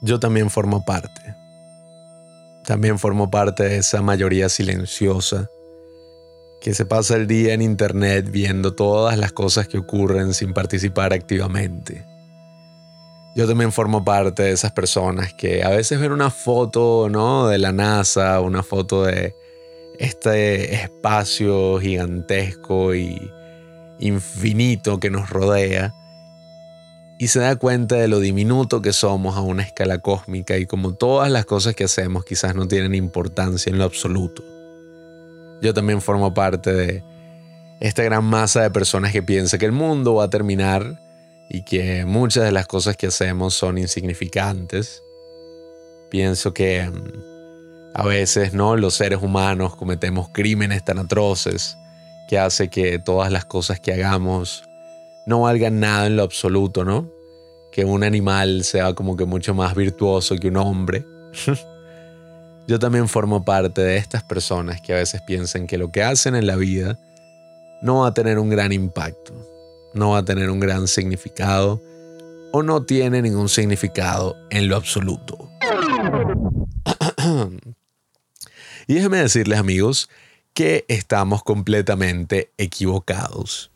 yo también formo parte. También formo parte de esa mayoría silenciosa que se pasa el día en internet viendo todas las cosas que ocurren sin participar activamente. Yo también formo parte de esas personas que a veces ven una foto, ¿no? de la NASA, una foto de este espacio gigantesco y infinito que nos rodea y se da cuenta de lo diminuto que somos a una escala cósmica y como todas las cosas que hacemos quizás no tienen importancia en lo absoluto. Yo también formo parte de esta gran masa de personas que piensa que el mundo va a terminar y que muchas de las cosas que hacemos son insignificantes. Pienso que mm, a veces no los seres humanos cometemos crímenes tan atroces que hace que todas las cosas que hagamos no valgan nada en lo absoluto, ¿no? Que un animal sea como que mucho más virtuoso que un hombre. Yo también formo parte de estas personas que a veces piensan que lo que hacen en la vida no va a tener un gran impacto, no va a tener un gran significado o no tiene ningún significado en lo absoluto. y déjenme decirles amigos que estamos completamente equivocados.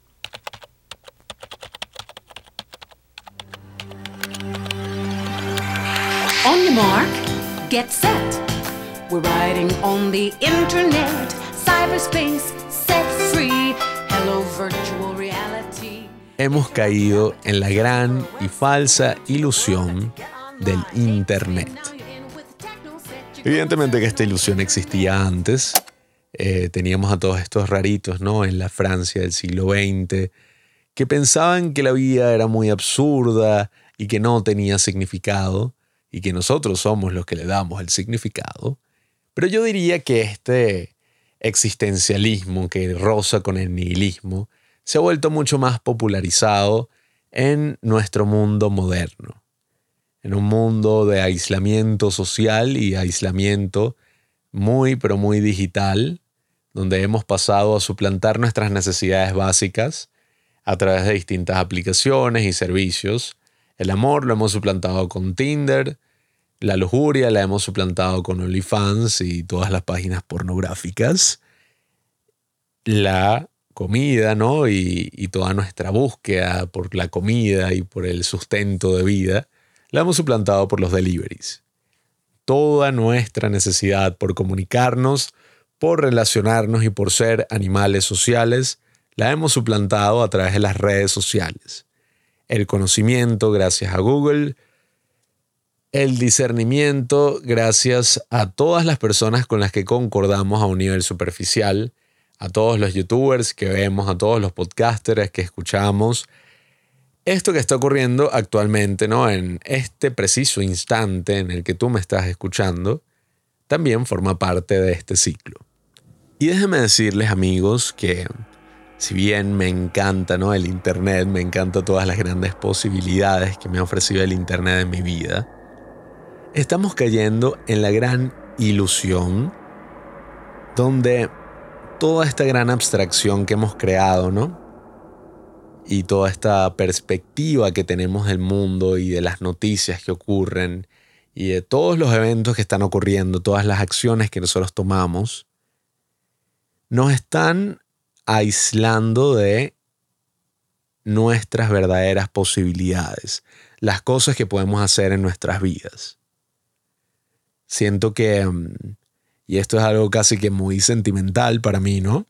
Mark, get set. We're riding on the internet, cyberspace, set free. Hello, virtual reality. Hemos caído en la gran y falsa ilusión del Internet. Evidentemente que esta ilusión existía antes. Eh, teníamos a todos estos raritos, ¿no? En la Francia del siglo XX, que pensaban que la vida era muy absurda y que no tenía significado y que nosotros somos los que le damos el significado, pero yo diría que este existencialismo que roza con el nihilismo se ha vuelto mucho más popularizado en nuestro mundo moderno, en un mundo de aislamiento social y aislamiento muy pero muy digital, donde hemos pasado a suplantar nuestras necesidades básicas a través de distintas aplicaciones y servicios. El amor lo hemos suplantado con Tinder, la lujuria la hemos suplantado con OnlyFans y todas las páginas pornográficas. La comida, ¿no? Y, y, toda nuestra búsqueda por la comida y por el sustento de vida, la hemos suplantado por los deliveries. Toda nuestra necesidad por comunicarnos, por relacionarnos y por ser animales sociales, la hemos suplantado a través de las redes sociales. El conocimiento, gracias a Google, el discernimiento gracias a todas las personas con las que concordamos a un nivel superficial, a todos los youtubers que vemos, a todos los podcasters que escuchamos. Esto que está ocurriendo actualmente, ¿no? En este preciso instante en el que tú me estás escuchando, también forma parte de este ciclo. Y déjenme decirles, amigos, que si bien me encanta, ¿no? El Internet, me encanta todas las grandes posibilidades que me ha ofrecido el Internet en mi vida, estamos cayendo en la gran ilusión donde toda esta gran abstracción que hemos creado, ¿no? Y toda esta perspectiva que tenemos del mundo y de las noticias que ocurren y de todos los eventos que están ocurriendo, todas las acciones que nosotros tomamos, nos están aislando de nuestras verdaderas posibilidades, las cosas que podemos hacer en nuestras vidas siento que, mm, y esto es algo casi que muy sentimental para mí, ¿no?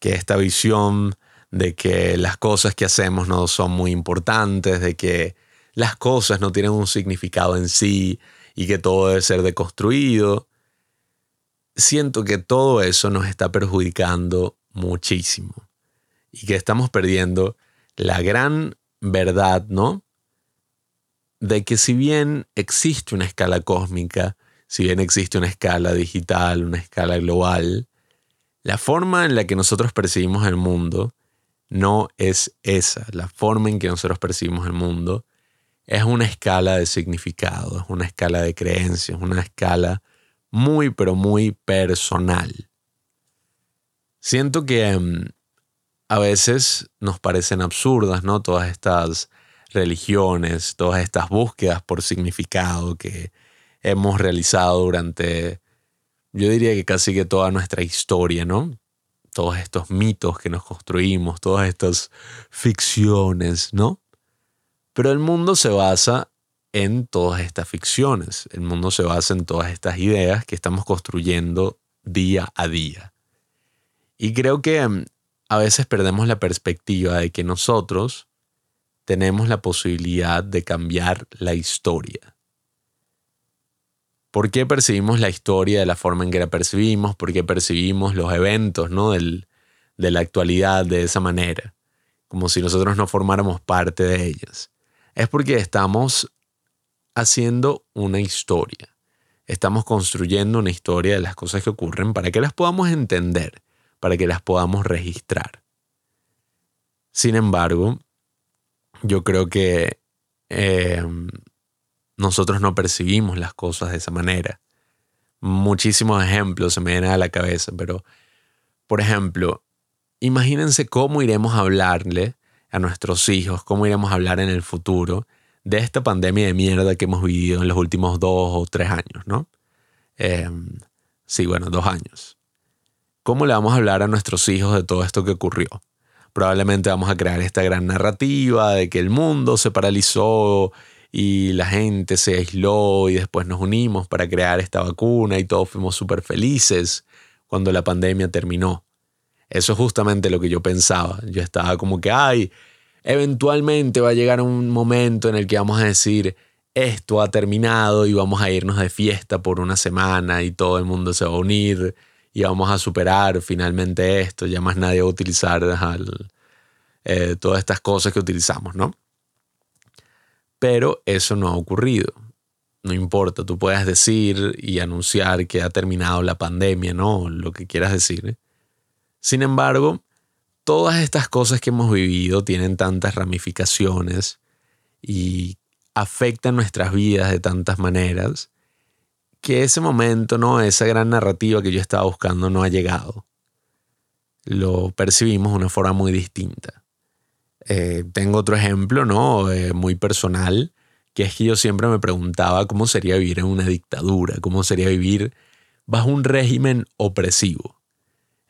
Que esta visión de que las cosas que hacemos no son muy importantes, de que las cosas no tienen un significado en sí y que todo debe ser deconstruido. Siento que todo eso nos está perjudicando muchísimo y que estamos perdiendo la gran verdad, ¿no? de que si bien existe una escala cósmica, si bien existe una escala digital, una escala global, la forma en la que nosotros percibimos el mundo no es esa. La forma en que nosotros percibimos el mundo es una escala de significado, es una escala de creencias, una escala muy, pero muy personal. Siento que mm, a veces nos parecen absurdas, ¿no? Todas estas religiones, todas estas búsquedas por significado que hemos realizado durante, yo diría que casi que toda nuestra historia, ¿no? Todos estos mitos que nos construimos, todas estas ficciones, ¿no? Pero el mundo se basa en todas estas ficciones, el mundo se basa en todas estas ideas que estamos construyendo día a día. Y creo que mm, a veces perdemos la perspectiva de que nosotros tenemos la posibilidad de cambiar la historia. ¿Por qué percibimos la historia de la forma en que la percibimos? ¿Por qué percibimos los eventos ¿no? de la actualidad de esa manera? Como si nosotros no formáramos parte de ellas. Es porque estamos haciendo una historia. Estamos construyendo una historia de las cosas que ocurren para que las podamos entender, para que las podamos registrar. Sin embargo, yo creo que eh, nosotros no percibimos las cosas de esa manera. Muchísimos ejemplos se me vienen a la cabeza, pero, por ejemplo, imagínense cómo iremos a hablarle a nuestros hijos, cómo iremos a hablar en el futuro de esta pandemia de mierda que hemos vivido en los últimos dos o tres años, ¿no? Em, sí, bueno, dos años. ¿Cómo le vamos a hablar a nuestros hijos de todo esto que ocurrió? Probablemente vamos a crear esta gran narrativa de que el mundo se paralizó y la gente se aisló y después nos unimos para crear esta vacuna y todos fuimos súper felices cuando la pandemia terminó. Eso es justamente lo que yo pensaba. Yo estaba como que, ay, eventualmente va a llegar un momento en el que vamos a decir, esto ha terminado y vamos a irnos de fiesta por una semana y todo el mundo se va a unir y vamos a superar finalmente esto, ya más nadie va a utilizar eh, todas estas cosas que utilizamos, ¿no? Pero eso no ha ocurrido. No importa, tú puedes decir y anunciar que ha terminado la pandemia, ¿no? Lo que quieras decir. Sin embargo, todas estas cosas que hemos vivido tienen tantas ramificaciones y afectan nuestras vidas de tantas maneras que ese momento, ¿no? Esa gran narrativa que yo estaba buscando no ha llegado. Lo percibimos de una forma muy distinta. Eh, tengo otro ejemplo, ¿no? Eh, muy personal, que es que yo siempre me preguntaba cómo sería vivir en una dictadura, cómo sería vivir bajo un régimen opresivo.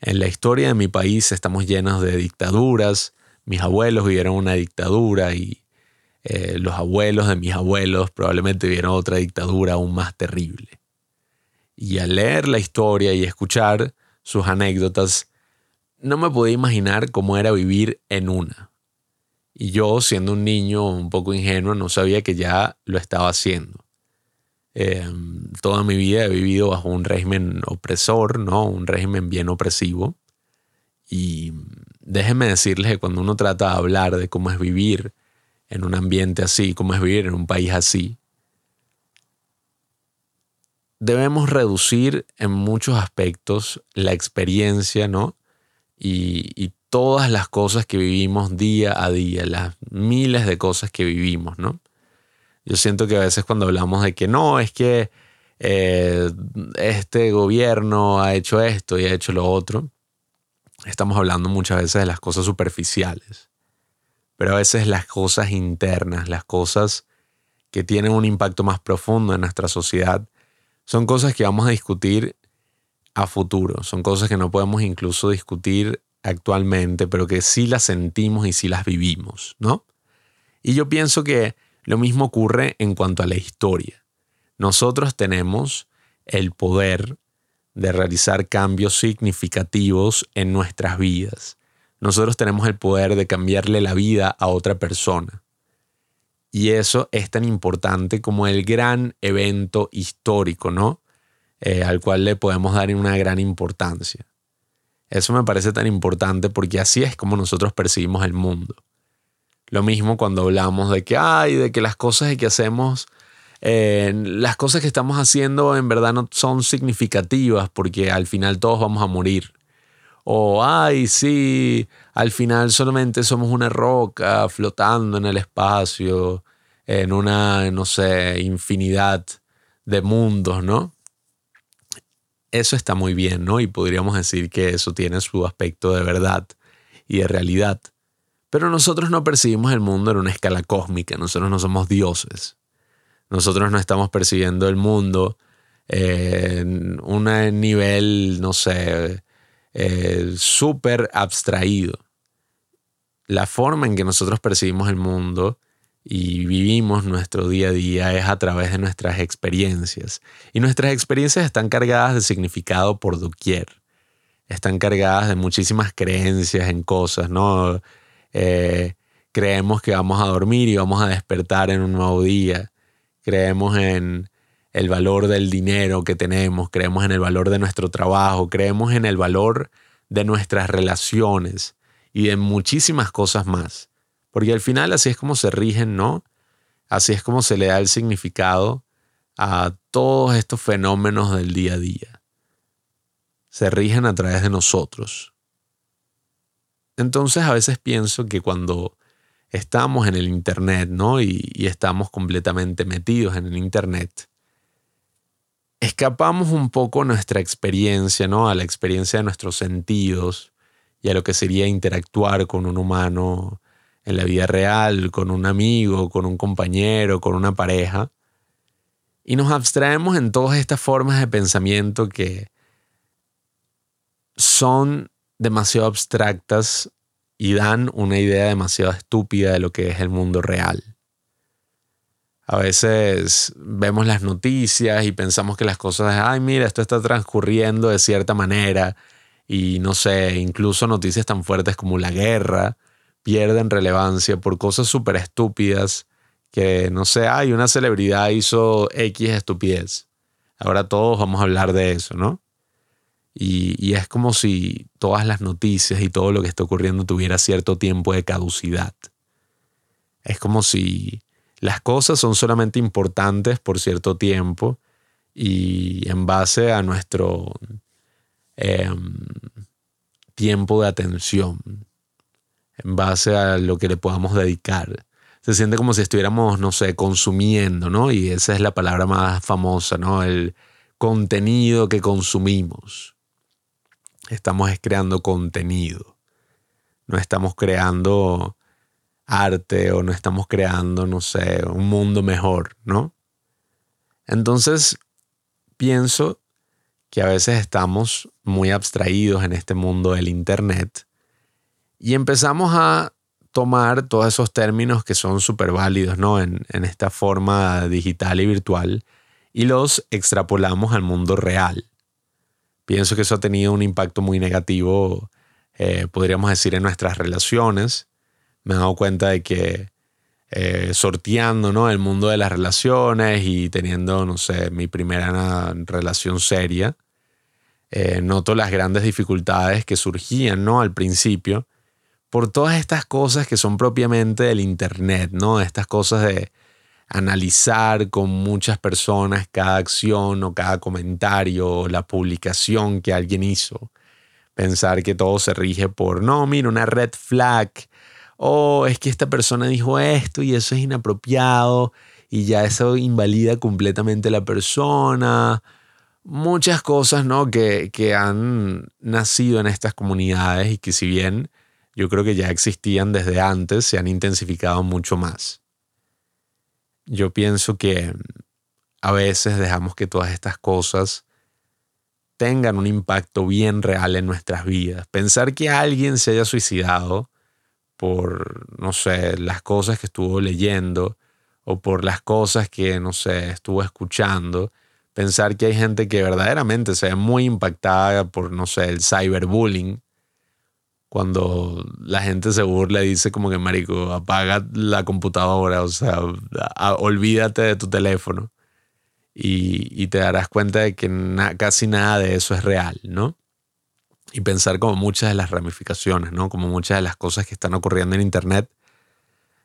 En la historia de mi país estamos llenos de dictaduras. Mis abuelos vivieron una dictadura y eh, los abuelos de mis abuelos probablemente vivieron otra dictadura aún más terrible. Y al leer la historia y escuchar sus anécdotas, no me podía imaginar cómo era vivir en una. Y yo, siendo un niño un poco ingenuo, no sabía que ya lo estaba haciendo. Em, toda mi vida he vivido bajo un régimen opresor, ¿no? Un régimen bien opresivo. Y déjenme decirles que cuando uno trata de hablar de cómo es vivir en un ambiente así, cómo es vivir en un país así, debemos reducir en muchos aspectos la experiencia, ¿no? Y, todas las cosas que vivimos día a día, las miles de cosas que vivimos, ¿no? Yo siento que a veces cuando hablamos de que no, es que eh, este gobierno ha hecho esto y ha hecho lo otro, estamos hablando muchas veces de las cosas superficiales, pero a veces las cosas internas, las cosas que tienen un impacto más profundo en nuestra sociedad, son cosas que vamos a discutir a futuro, son cosas que no podemos incluso discutir actualmente, pero que sí las sentimos y sí las vivimos, ¿no? Y yo pienso que lo mismo ocurre en cuanto a la historia. Nosotros tenemos el poder de realizar cambios significativos en nuestras vidas. Nosotros tenemos el poder de cambiarle la vida a otra persona. Y eso es tan importante como el gran evento histórico, ¿no? Eh, al cual le podemos dar una gran importancia. Eso me parece tan importante porque así es como nosotros percibimos el mundo. Lo mismo cuando hablamos de que, ay, de que las cosas que hacemos, eh, las cosas que estamos haciendo en verdad no son significativas porque al final todos vamos a morir. O, ay, sí, al final solamente somos una roca flotando en el espacio, en una, no sé, infinidad de mundos, ¿no? Eso está muy bien, ¿no? Y podríamos decir que eso tiene su aspecto de verdad y de realidad. Pero nosotros no percibimos el mundo en una escala cósmica, nosotros no somos dioses. Nosotros no estamos percibiendo el mundo en un nivel, no sé, eh, súper abstraído. La forma en que nosotros percibimos el mundo y vivimos nuestro día a día es a través de nuestras experiencias. Y nuestras experiencias están cargadas de significado por doquier. Están cargadas de muchísimas creencias en cosas, ¿no? Eh, creemos que vamos a dormir y vamos a despertar en un nuevo día. Creemos en el valor del dinero que tenemos, creemos en el valor de nuestro trabajo, creemos en el valor de nuestras relaciones y de muchísimas cosas más. Porque al final así es como se rigen, ¿no? Así es como se le da el significado a todos estos fenómenos del día a día. Se rigen a través de nosotros. Entonces a veces pienso que cuando estamos en el Internet, ¿no? Y, estamos completamente metidos en el Internet, escapamos un poco nuestra experiencia, ¿no? A la experiencia de nuestros sentidos y a lo que sería interactuar con un humano en la vida real, con un amigo, con un compañero, con una pareja. Y nos abstraemos en todas estas formas de pensamiento que son demasiado abstractas y dan una idea demasiado estúpida de lo que es el mundo real. A veces vemos las noticias y pensamos que las cosas, ay, mira, esto está transcurriendo de cierta manera y no sé, incluso noticias tan fuertes como la guerra pierden relevancia por cosas súper estúpidas que, no sé, ay, una celebridad hizo X estupidez. Ahora todos vamos a hablar de eso, ¿no? Y, y es como si todas las noticias y todo lo que está ocurriendo tuviera cierto tiempo de caducidad. Es como si las cosas son solamente importantes por cierto tiempo y en base a nuestro em, tiempo de atención, en base a lo que le podamos dedicar. Se siente como si estuviéramos, no sé, consumiendo, ¿no? Y esa es la palabra más famosa, ¿no? El contenido que consumimos. Estamos creando contenido. No estamos creando arte o no estamos creando, no sé, un mundo mejor, ¿no? Entonces, pienso que a veces estamos muy abstraídos en este mundo del Internet y empezamos a tomar todos esos términos que son súper válidos, ¿no? En, esta forma digital y virtual y los extrapolamos al mundo real. Pienso que eso ha tenido un impacto muy negativo, eh, podríamos decir, en nuestras relaciones me he dado cuenta de que eh, sorteando ¿no? el mundo de las relaciones y teniendo, no sé, mi primera relación seria, eh, noto las grandes dificultades que surgían ¿no? al principio por todas estas cosas que son propiamente del Internet, ¿no? Estas cosas de analizar con muchas personas cada acción o cada comentario o la publicación que alguien hizo. Pensar que todo se rige por, no, mira, una red flag oh, es que esta persona dijo esto y eso es inapropiado y ya eso invalida completamente la persona. Muchas cosas, ¿no? Que, que han nacido en estas comunidades y que si bien yo creo que ya existían desde antes, se han intensificado mucho más. Yo pienso que a veces dejamos que todas estas cosas tengan un impacto bien real en nuestras vidas. Pensar que alguien se haya suicidado por, no sé, las cosas que estuvo leyendo o por las cosas que, no sé, estuvo escuchando. Pensar que hay gente que verdaderamente se ve muy impactada por, no sé, el cyberbullying. Cuando la gente se burla y dice como que, marico, apaga la computadora, o sea, olvídate de tu teléfono. Y, te darás cuenta de que casi nada de eso es real, ¿no? y pensar como muchas de las ramificaciones, ¿no? Como muchas de las cosas que están ocurriendo en Internet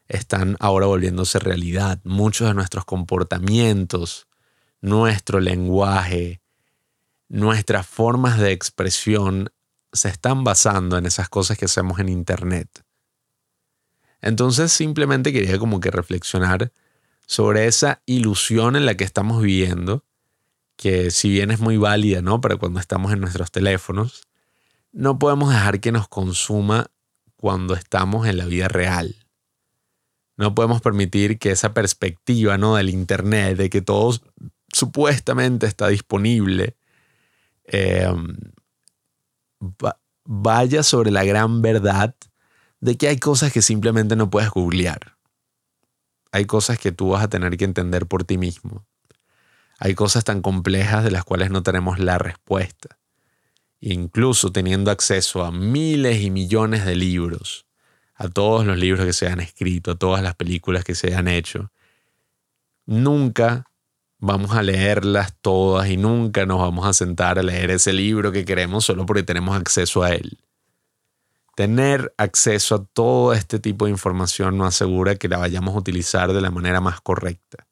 están ahora volviéndose realidad. Muchos de nuestros comportamientos, nuestro lenguaje, nuestras formas de expresión se están basando en esas cosas que hacemos en Internet. Entonces simplemente quería como que reflexionar sobre esa ilusión en la que estamos viviendo, que si bien es muy válida, ¿no? Para cuando estamos en nuestros teléfonos, no podemos dejar que nos consuma cuando estamos en la vida real. No podemos permitir que esa perspectiva ¿no? del Internet, de que todo supuestamente está disponible, vaya sobre la gran verdad de que hay cosas que simplemente no puedes googlear. Hay cosas que tú vas a tener que entender por ti mismo. Hay cosas tan complejas de las cuales no tenemos la respuesta. Incluso teniendo acceso a miles y millones de libros, a todos los libros que se han escrito, a todas las películas que se han hecho, nunca vamos a leerlas todas y nunca nos vamos a sentar a leer ese libro que queremos solo porque tenemos acceso a él. Tener acceso a todo este tipo de información nos asegura que la vayamos a utilizar de la manera más correcta,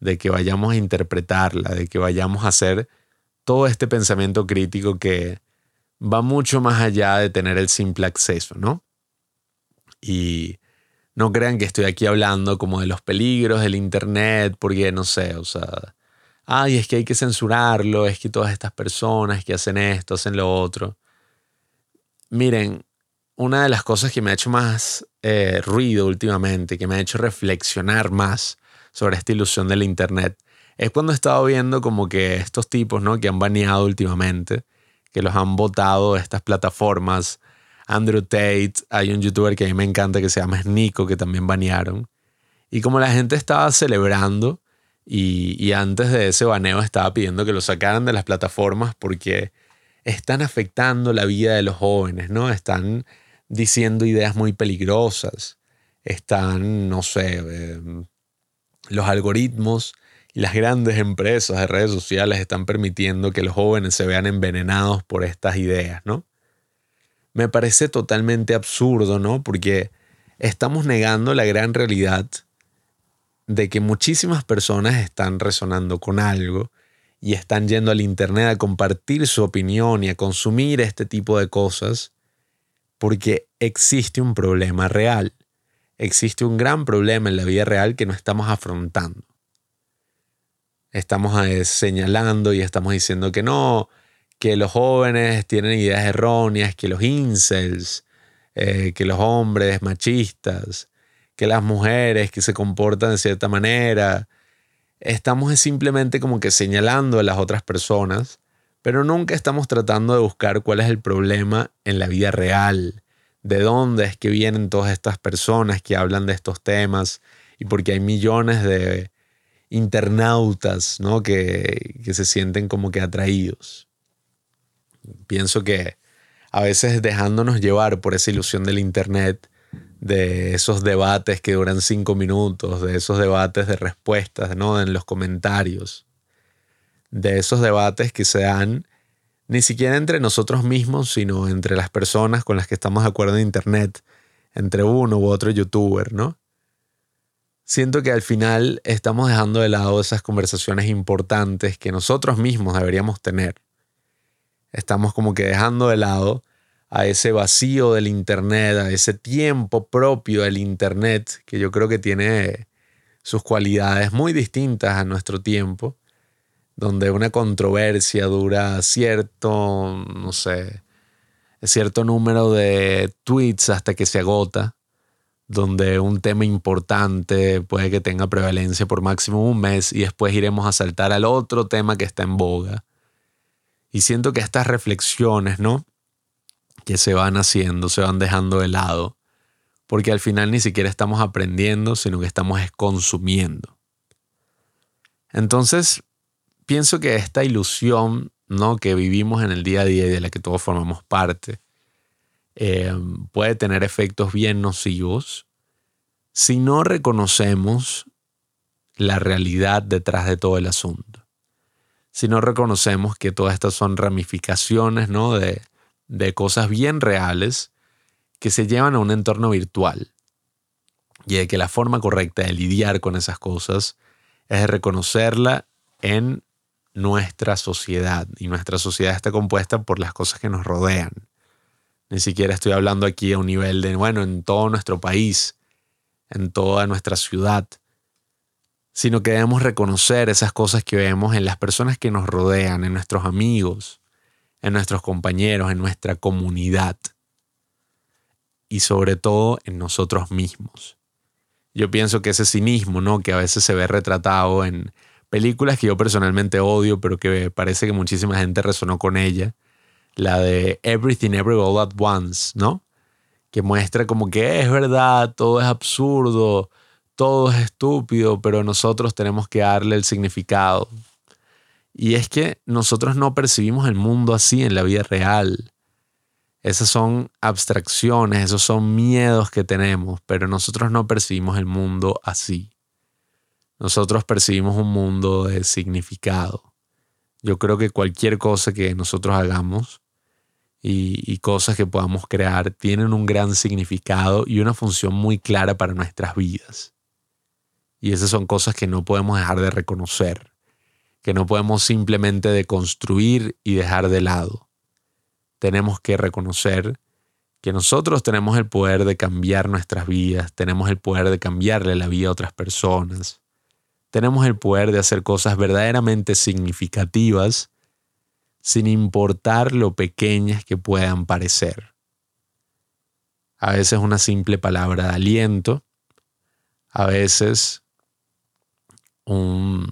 de que vayamos a interpretarla, de que vayamos a hacer todo este pensamiento crítico que va mucho más allá de tener el simple acceso, ¿no? Y no crean que estoy aquí hablando como de los peligros del Internet, porque no sé, o sea, ay, es que hay que censurarlo, es que todas estas personas que hacen esto, hacen lo otro. Miren, una de las cosas que me ha hecho más eh, ruido últimamente, que me ha hecho reflexionar más sobre esta ilusión del Internet, es cuando he estado viendo como que estos tipos, ¿no? Que han baneado últimamente, que los han votado estas plataformas Andrew Tate, hay un youtuber que a mí me encanta que se llama Nico, que también banearon. Y como la gente estaba celebrando y, antes de ese baneo estaba pidiendo que lo sacaran de las plataformas porque están afectando la vida de los jóvenes, ¿no? Están diciendo ideas muy peligrosas. Están, no sé, em, los algoritmos y las grandes empresas de redes sociales están permitiendo que los jóvenes se vean envenenados por estas ideas, ¿no? Me parece totalmente absurdo, ¿no? Porque estamos negando la gran realidad de que muchísimas personas están resonando con algo y están yendo al Internet a compartir su opinión y a consumir este tipo de cosas porque existe un problema real. Existe un gran problema en la vida real que no estamos afrontando. Estamos eh, señalando y estamos diciendo que no, que los jóvenes tienen ideas erróneas, que los incels, eh, que los hombres machistas, que las mujeres que se comportan de cierta manera. Estamos simplemente como que señalando a las otras personas, pero nunca estamos tratando de buscar cuál es el problema en la vida real, de dónde es que vienen todas estas personas que hablan de estos temas y porque hay millones de internautas ¿no? que, que se sienten como que atraídos. Pienso que a veces dejándonos llevar por esa ilusión del Internet, de esos debates que duran cinco minutos, de esos debates de respuestas, ¿no? En los comentarios, de esos debates que se dan ni siquiera entre nosotros mismos, sino entre las personas con las que estamos de acuerdo en Internet, entre uno u otro youtuber, ¿no? Siento que al final estamos dejando de lado esas conversaciones importantes que nosotros mismos deberíamos tener estamos como que dejando de lado a ese vacío del Internet, a ese tiempo propio del Internet, que yo creo que tiene sus cualidades muy distintas a nuestro tiempo, donde una controversia dura cierto, no sé, cierto número de tweets hasta que se agota, donde un tema importante puede que tenga prevalencia por máximo un mes y después iremos a saltar al otro tema que está en boga y siento que estas reflexiones, ¿no? Que se van haciendo, se van dejando de lado, porque al final ni siquiera estamos aprendiendo, sino que estamos consumiendo. Entonces, pienso que esta ilusión, ¿no? Que vivimos en el día a día y de la que todos formamos parte, eh, puede tener efectos bien nocivos si no reconocemos la realidad detrás de todo el asunto si no reconocemos que todas estas son ramificaciones ¿no? de, de cosas bien reales que se llevan a un entorno virtual. Y de que la forma correcta de lidiar con esas cosas es reconocerla en nuestra sociedad. Y nuestra sociedad está compuesta por las cosas que nos rodean. Ni siquiera estoy hablando aquí a un nivel de, bueno, en todo nuestro país, en toda nuestra ciudad sino que debemos reconocer esas cosas que vemos en las personas que nos rodean, en nuestros amigos, en nuestros compañeros, en nuestra comunidad. y sobre todo en nosotros mismos. Yo pienso que ese cinismo, ¿no? Que a veces se ve retratado en películas que yo personalmente odio, pero que parece que muchísima gente resonó con ella. La de Everything Every All at Once, ¿no? Que muestra como que es verdad, todo es absurdo, todo es estúpido, pero nosotros tenemos que darle el significado. Y es que nosotros no percibimos el mundo así en la vida real. Esas son abstracciones, esos son miedos que tenemos, pero nosotros no percibimos el mundo así. Nosotros percibimos un mundo de significado. Yo creo que cualquier cosa que nosotros hagamos y, cosas que podamos crear tienen un gran significado y una función muy clara para nuestras vidas. Y esas son cosas que no podemos dejar de reconocer, que no podemos simplemente deconstruir y dejar de lado tenemos que reconocer que nosotros tenemos el poder de cambiar nuestras vidas, tenemos el poder de cambiarle la vida a otras personas, tenemos el poder de hacer cosas verdaderamente significativas sin importar lo pequeñas que puedan parecer. A veces una simple palabra de aliento, a veces un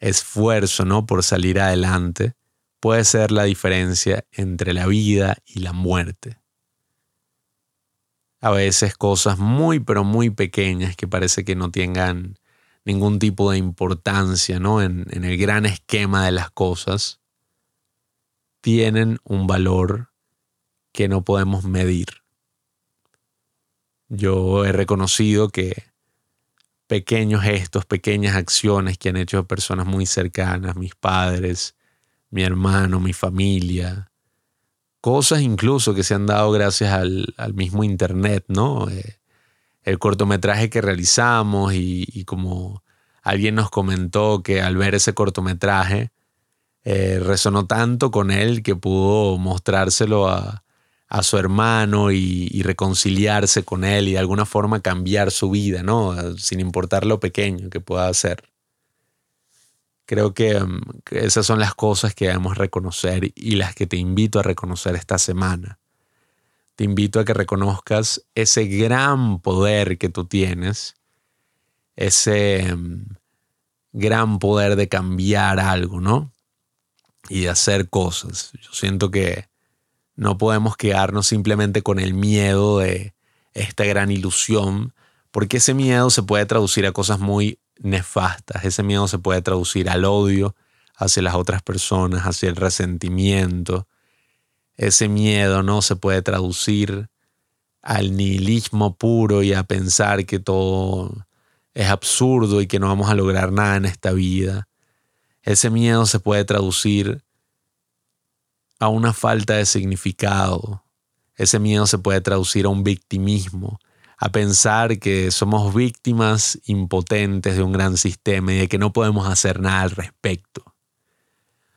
esfuerzo ¿no? por salir adelante, puede ser la diferencia entre la vida y la muerte. A veces cosas muy pero muy pequeñas que parece que no tengan ningún tipo de importancia ¿no? en, en el gran esquema de las cosas, tienen un valor que no podemos medir. Yo he reconocido que pequeños gestos, pequeñas acciones que han hecho personas muy cercanas, mis padres, mi hermano, mi familia, cosas incluso que se han dado gracias al, mismo Internet, ¿no? Eh, el cortometraje que realizamos y, como alguien nos comentó que al ver ese cortometraje eh, resonó tanto con él que pudo mostrárselo a, su hermano y, reconciliarse con él y de alguna forma cambiar su vida, ¿no? Sin importar lo pequeño que pueda ser. Creo mm, que, esas son las cosas que debemos reconocer y las que te invito a reconocer esta semana. Te invito a que reconozcas ese gran poder que tú tienes, ese mm, gran poder de cambiar algo, ¿no? Y de hacer cosas. Yo siento que no podemos quedarnos simplemente con el miedo de esta gran ilusión, porque ese miedo se puede traducir a cosas muy nefastas. Ese miedo se puede traducir al odio hacia las otras personas, hacia el resentimiento. Ese miedo no se puede traducir al nihilismo puro y a pensar que todo es absurdo y que no vamos a lograr nada en esta vida. Ese miedo se puede traducir a una falta de significado. Ese miedo se puede traducir a un victimismo, a pensar que somos víctimas impotentes de un gran sistema y de que no podemos hacer nada al respecto.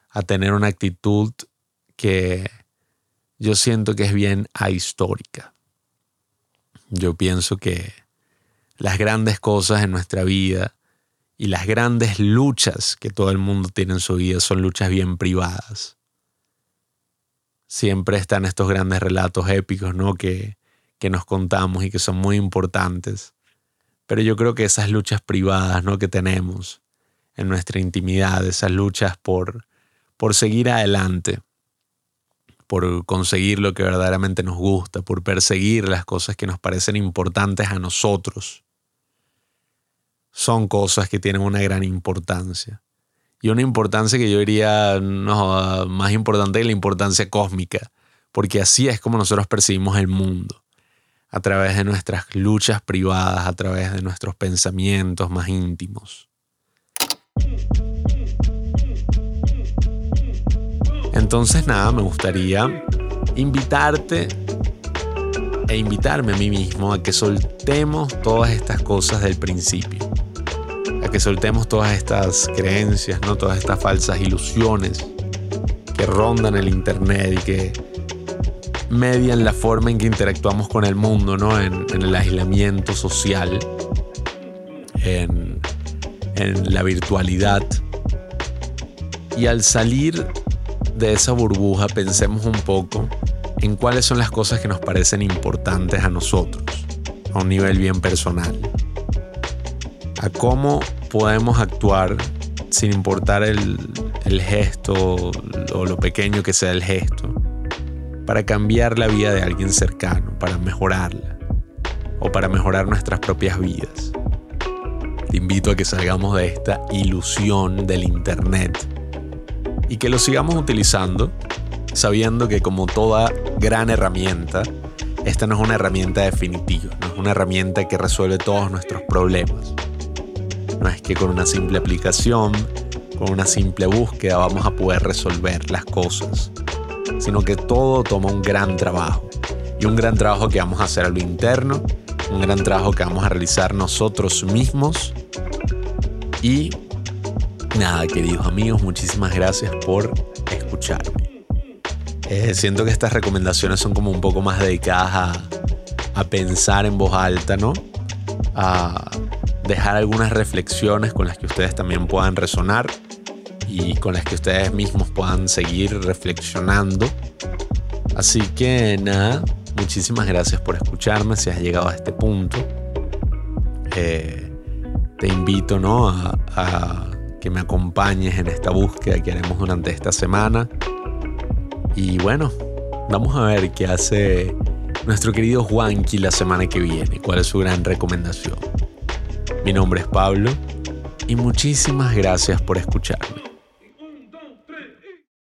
A tener una actitud que yo siento que es bien ahistórica. Yo pienso que las grandes cosas en nuestra vida y las grandes luchas que todo el mundo tiene en su vida son luchas bien privadas. Siempre están estos grandes relatos épicos, ¿no? Que que nos contamos y que son muy importantes. Pero yo creo que esas luchas privadas ¿no? que tenemos en nuestra intimidad, esas luchas por, por seguir adelante, por conseguir lo que verdaderamente nos gusta, por perseguir las cosas que nos parecen importantes a nosotros, son cosas que tienen una gran importancia. Y una importancia que yo diría no, más importante que la importancia cósmica, porque así es como nosotros percibimos el mundo a través de nuestras luchas privadas, a través de nuestros pensamientos más íntimos. Entonces nada, me gustaría invitarte e invitarme a mí mismo a que soltemos todas estas cosas del principio, a que soltemos todas estas creencias, no todas estas falsas ilusiones que rondan el internet y que median la forma en que interactuamos con el mundo, ¿no? En, el aislamiento social, en, en la virtualidad. Y al salir de esa burbuja, pensemos un poco en cuáles son las cosas que nos parecen importantes a nosotros, a un nivel bien personal. A cómo podemos actuar sin importar el, el gesto o lo pequeño que sea el gesto, para cambiar la vida de alguien cercano, para mejorarla o para mejorar nuestras propias vidas. Te invito a que salgamos de esta ilusión del Internet y que lo sigamos utilizando sabiendo que como toda gran herramienta, esta no es una herramienta definitiva, no es una herramienta que resuelve todos nuestros problemas. No es que con una simple aplicación, con una simple búsqueda vamos a poder resolver las cosas, sino que todo toma un gran trabajo. Y un gran trabajo que vamos a hacer a lo interno, un gran trabajo que vamos a realizar nosotros mismos. Y nada, queridos amigos, muchísimas gracias por escucharme. Eh, siento que estas recomendaciones son como un poco más dedicadas a, a pensar en voz alta, ¿no? A dejar algunas reflexiones con las que ustedes también puedan resonar y con las que ustedes mismos puedan seguir reflexionando. Así que nada, muchísimas gracias por escucharme si has llegado a este punto. Eh, te invito ¿no? a, a que me acompañes en esta búsqueda que haremos durante esta semana. Y bueno, vamos a ver qué hace nuestro querido Juanqui la semana que viene, cuál es su gran recomendación. Mi nombre es Pablo y muchísimas gracias por escucharme.